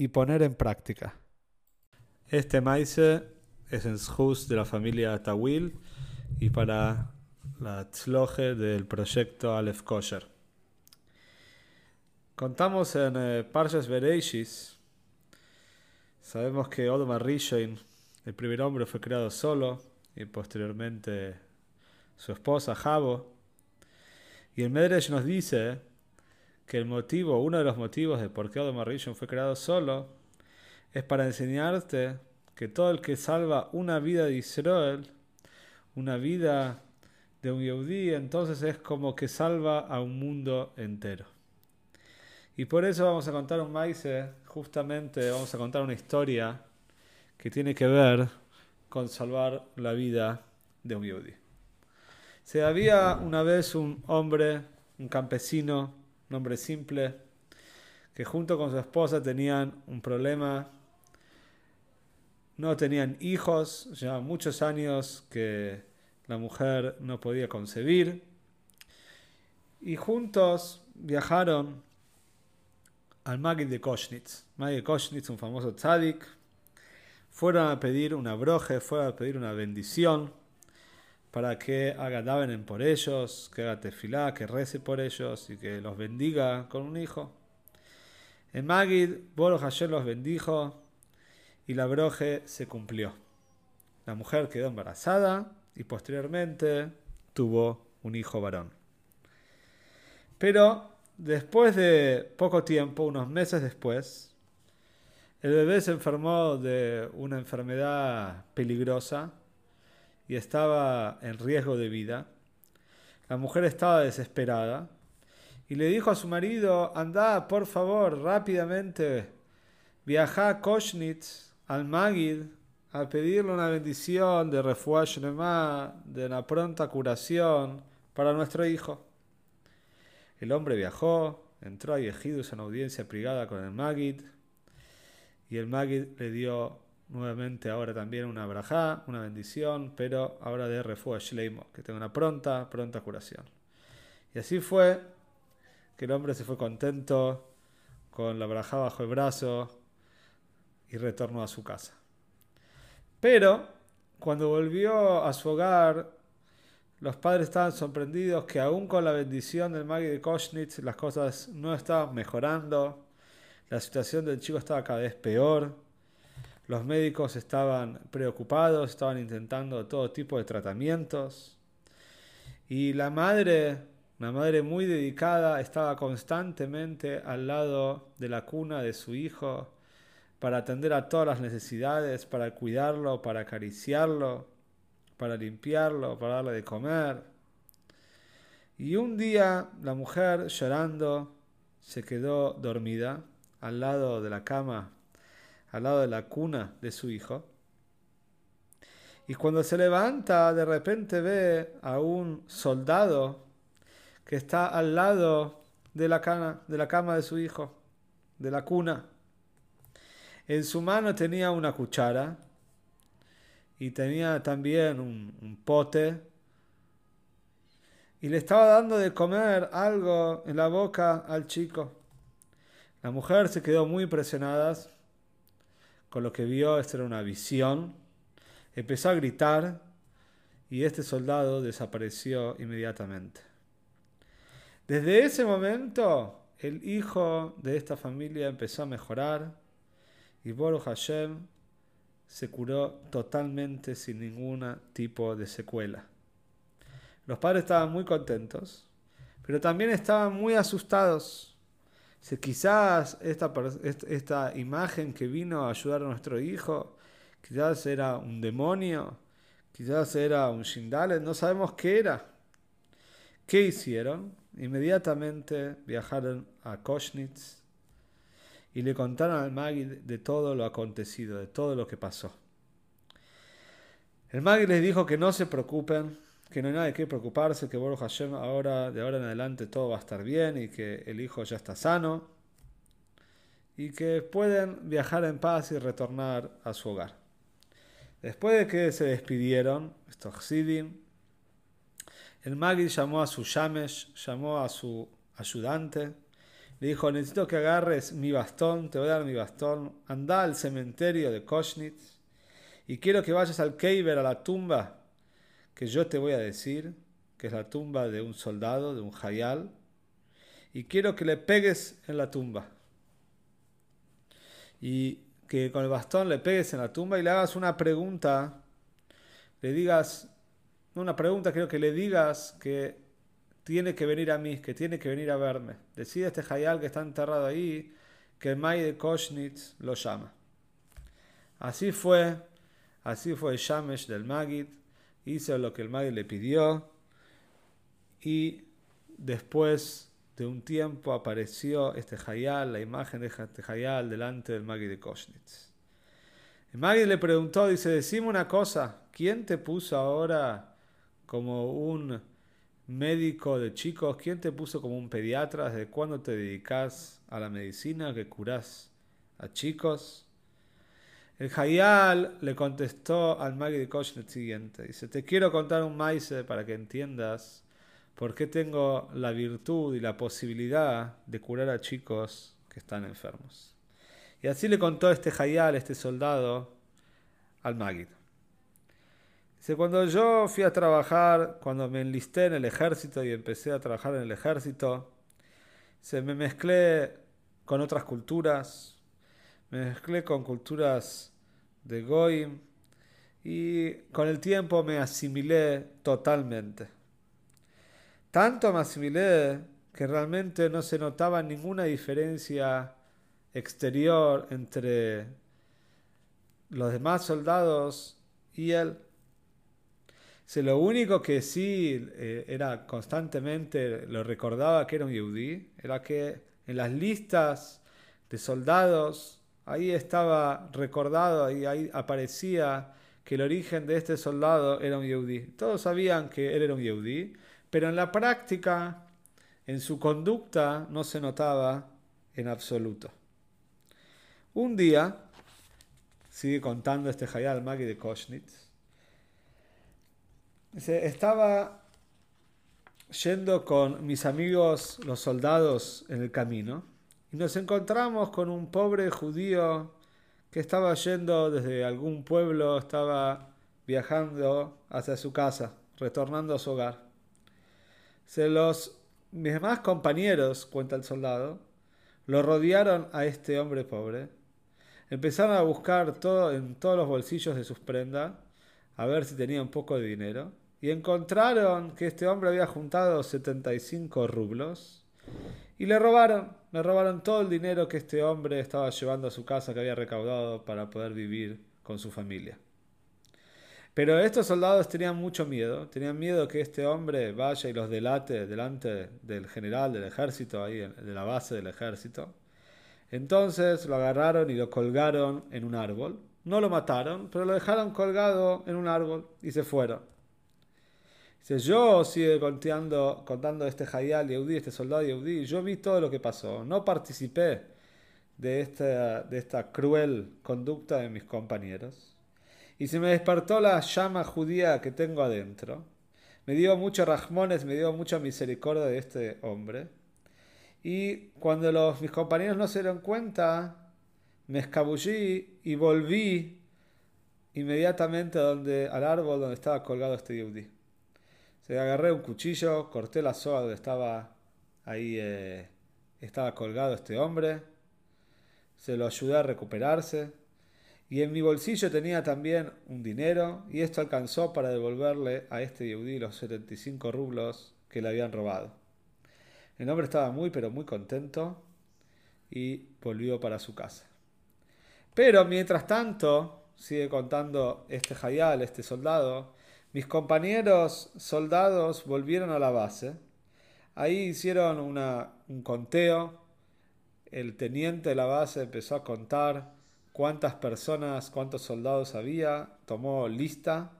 y poner en práctica. Este maíz es en Shus de la familia Tawil y para la tzloje del proyecto Aleph Kosher. Contamos en eh, Parshas Bereishis, sabemos que Odmar Rishoin, el primer hombre, fue creado solo y posteriormente su esposa Jabo. Y el Medresh nos dice que el motivo, uno de los motivos de por qué Odom fue creado solo, es para enseñarte que todo el que salva una vida de Israel, una vida de un Yehudi, entonces es como que salva a un mundo entero. Y por eso vamos a contar un maíz, justamente vamos a contar una historia que tiene que ver con salvar la vida de un Yehudi. Se había una vez un hombre, un campesino, un hombre simple, que junto con su esposa tenían un problema. No tenían hijos, ya muchos años que la mujer no podía concebir. Y juntos viajaron al Magid de Koshnitz. Magid de Koshnitz, un famoso tzadik. Fueron a pedir una broje, fueron a pedir una bendición para que haga davenen por ellos, que haga tefilá, que rece por ellos y que los bendiga con un hijo. En Magid, Boro Hashem los bendijo y la broje se cumplió. La mujer quedó embarazada y posteriormente tuvo un hijo varón. Pero después de poco tiempo, unos meses después, el bebé se enfermó de una enfermedad peligrosa y estaba en riesgo de vida. La mujer estaba desesperada y le dijo a su marido, anda, por favor, rápidamente, viaja a Koshnitz, al Magid, a pedirle una bendición de refuah de una pronta curación para nuestro hijo. El hombre viajó, entró a Yehidus en audiencia privada con el Magid, y el Magid le dio nuevamente ahora también una brajá, una bendición, pero ahora de refuah shleimo, que tenga una pronta, pronta curación. Y así fue que el hombre se fue contento con la brajá bajo el brazo y retornó a su casa. Pero cuando volvió a su hogar, los padres estaban sorprendidos que aún con la bendición del Magi de Koshnitz las cosas no estaban mejorando, la situación del chico estaba cada vez peor los médicos estaban preocupados, estaban intentando todo tipo de tratamientos. Y la madre, una madre muy dedicada, estaba constantemente al lado de la cuna de su hijo para atender a todas las necesidades, para cuidarlo, para acariciarlo, para limpiarlo, para darle de comer. Y un día la mujer, llorando, se quedó dormida al lado de la cama al lado de la cuna de su hijo. Y cuando se levanta, de repente ve a un soldado que está al lado de la, cama, de la cama de su hijo, de la cuna. En su mano tenía una cuchara y tenía también un, un pote y le estaba dando de comer algo en la boca al chico. La mujer se quedó muy impresionada con lo que vio, esta era una visión, empezó a gritar y este soldado desapareció inmediatamente. Desde ese momento, el hijo de esta familia empezó a mejorar y Boru Hashem se curó totalmente sin ningún tipo de secuela. Los padres estaban muy contentos, pero también estaban muy asustados si quizás esta, esta imagen que vino a ayudar a nuestro hijo, quizás era un demonio, quizás era un Shindale, no sabemos qué era. ¿Qué hicieron? Inmediatamente viajaron a Koshnitz y le contaron al Magid de todo lo acontecido, de todo lo que pasó. El Magid les dijo que no se preocupen, que no hay nada de qué preocuparse, que Baruch Hashem ahora, de ahora en adelante todo va a estar bien y que el hijo ya está sano y que pueden viajar en paz y retornar a su hogar. Después de que se despidieron, estos Sidim, el Magid llamó a su Yamesh, llamó a su ayudante, le dijo, necesito que agarres mi bastón, te voy a dar mi bastón, anda al cementerio de Koshnitz y quiero que vayas al Keiber, a la tumba que yo te voy a decir, que es la tumba de un soldado, de un Hayal, y quiero que le pegues en la tumba. Y que con el bastón le pegues en la tumba y le hagas una pregunta, le digas, una pregunta, creo que le digas que tiene que venir a mí, que tiene que venir a verme. Decide este Hayal que está enterrado ahí, que el May de Koshnitz lo llama. Así fue, así fue el Shamesh del Magid, hizo lo que el Magid le pidió y después de un tiempo apareció este Hayal, la imagen de este Hayal delante del Magid de Koshnitz. El Magid le preguntó, dice, decime una cosa, ¿quién te puso ahora como un médico de chicos, ¿quién te puso como un pediatra? ¿Desde cuándo te dedicas a la medicina que curás a chicos? El Hayal le contestó al Magui de Kosh el siguiente. Dice, te quiero contar un maíz para que entiendas por qué tengo la virtud y la posibilidad de curar a chicos que están enfermos. Y así le contó este Hayal, este soldado, al Magid. Dice, cuando yo fui a trabajar, cuando me enlisté en el ejército y empecé a trabajar en el ejército, se me mezclé con otras culturas, me mezclé con culturas de Goim y con el tiempo me asimilé totalmente. Tanto me asimilé que realmente no se notaba ninguna diferencia exterior entre los demás soldados y él lo único que sí eh, era constantemente, lo recordaba que era un yudí, era que en las listas de soldados, ahí estaba recordado, ahí, ahí aparecía que el origen de este soldado era un yudí. Todos sabían que él era un yudí, pero en la práctica, en su conducta, no se notaba en absoluto. Un día, sigue contando este Hayal Magi de Koshnitz, estaba yendo con mis amigos los soldados en el camino y nos encontramos con un pobre judío que estaba yendo desde algún pueblo, estaba viajando hacia su casa, retornando a su hogar. Se los, mis demás compañeros, cuenta el soldado, lo rodearon a este hombre pobre. Empezaron a buscar todo, en todos los bolsillos de sus prendas, a ver si tenía un poco de dinero y encontraron que este hombre había juntado 75 rublos y le robaron, le robaron todo el dinero que este hombre estaba llevando a su casa que había recaudado para poder vivir con su familia. Pero estos soldados tenían mucho miedo, tenían miedo que este hombre vaya y los delate delante del general del ejército, ahí de la base del ejército. Entonces lo agarraron y lo colgaron en un árbol. No lo mataron, pero lo dejaron colgado en un árbol y se fueron. Dice, yo sigue contando, contando este Hayal Yehudi, este soldado Yehudi, yo vi todo lo que pasó, no participé de esta, de esta cruel conducta de mis compañeros. Y se me despertó la llama judía que tengo adentro. Me dio mucho rajmones, me dio mucha misericordia de este hombre. Y cuando los, mis compañeros no se dieron cuenta, me escabullí y volví inmediatamente donde, al árbol donde estaba colgado este Yehudi agarré un cuchillo, corté la soga donde estaba ahí, eh, estaba colgado este hombre, se lo ayudé a recuperarse y en mi bolsillo tenía también un dinero y esto alcanzó para devolverle a este Yehudi los 75 rublos que le habían robado. El hombre estaba muy pero muy contento y volvió para su casa. Pero mientras tanto, sigue contando este Hayal, este soldado, mis compañeros soldados volvieron a la base. Ahí hicieron un conteo el teniente de la base empezó a contar cuántas personas, cuántos soldados había, tomó lista,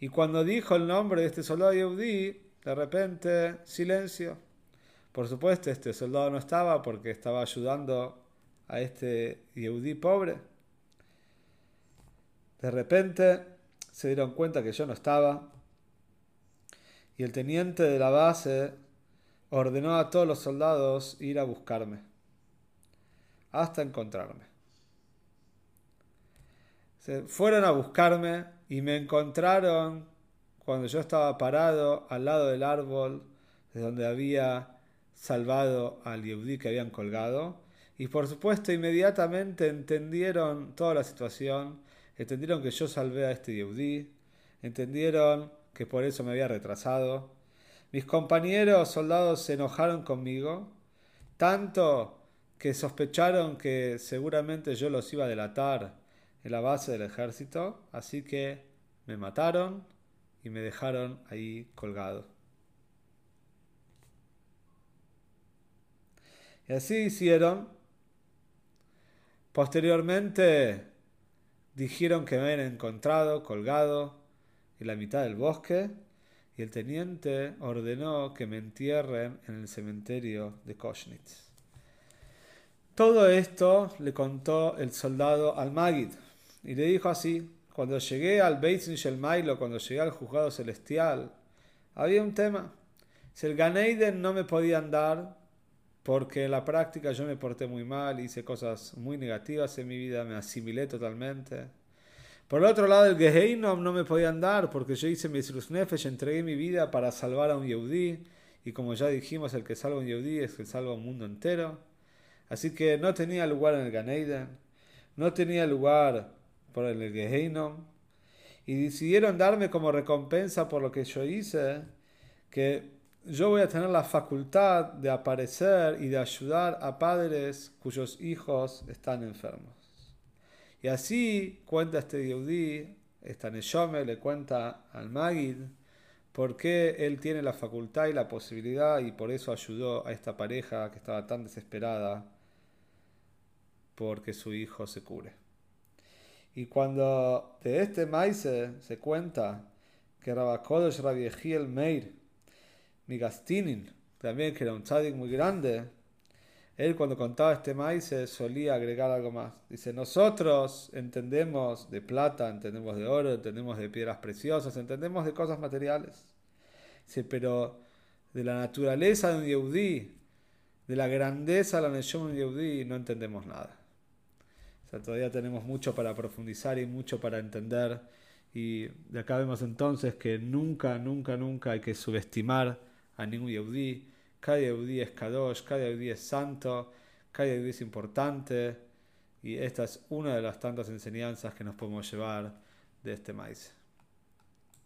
y cuando dijo el nombre de este soldado Yehudi, de repente, silencio. Por supuesto, este soldado no estaba porque estaba ayudando a este Yehudi pobre. De repente se dieron cuenta que yo no estaba y el teniente de la base ordenó a todos los soldados ir a buscarme hasta encontrarme. Se fueron a buscarme y me encontraron cuando yo estaba parado al lado del árbol de donde había salvado al Yehudi que habían colgado. Y por supuesto inmediatamente entendieron toda la situación, entendieron que yo salvé a este Yehudi, entendieron que por eso me había retrasado. Mis compañeros soldados se enojaron conmigo, tanto que sospecharon que seguramente yo los iba a delatar en la base del ejército, así que me mataron y me dejaron ahí colgado. Y así hicieron. Posteriormente dijeron que me habían encontrado colgado en la mitad del bosque y el teniente ordenó que me entierren en el cementerio de Koshnitz. Todo esto le contó el soldado al Magid y le dijo así, cuando llegué al Beit Shelmailo, cuando llegué al juzgado celestial, había un tema. Si el Ganeiden no me podían dar, porque en la práctica yo me porté muy mal, hice cosas muy negativas en mi vida, me asimilé totalmente. Por el otro lado, el Geheinom no me podían dar, porque yo hice mi Nefesh, entregué mi vida para salvar a un Yehudi, y como ya dijimos, el que salva un Yehudi es el que salva a un mundo entero. Así que no tenía lugar en el Ganeiden, no tenía lugar por el Geheinom, y decidieron darme como recompensa por lo que yo hice, que yo voy a tener la facultad de aparecer y de ayudar a padres cuyos hijos están enfermos. Y así cuenta este Yehudi, esta Neshome le cuenta al Magid, por qué él tiene la facultad y la posibilidad y por eso ayudó a esta pareja que estaba tan desesperada porque su hijo se cure. Y cuando de este maíz se cuenta que Rabakodesh el Meir, Migastinin, también que era un tzadik muy grande, él cuando contaba este maíz solía agregar algo más. Dice, nosotros entendemos de plata, entendemos de oro, entendemos de piedras preciosas, entendemos de cosas materiales. Dice, pero de la naturaleza de un Yehudi, de la grandeza de la nación de un Yehudi, no entendemos nada todavía tenemos mucho para profundizar y mucho para entender. Y de acá vemos entonces que nunca, nunca, nunca hay que subestimar a ningún Yehudi. Cada Yehudi es Kadosh, cada Yehudi es santo, cada Yehudi es importante. Y esta es una de las tantas enseñanzas que nos podemos llevar de este maíz.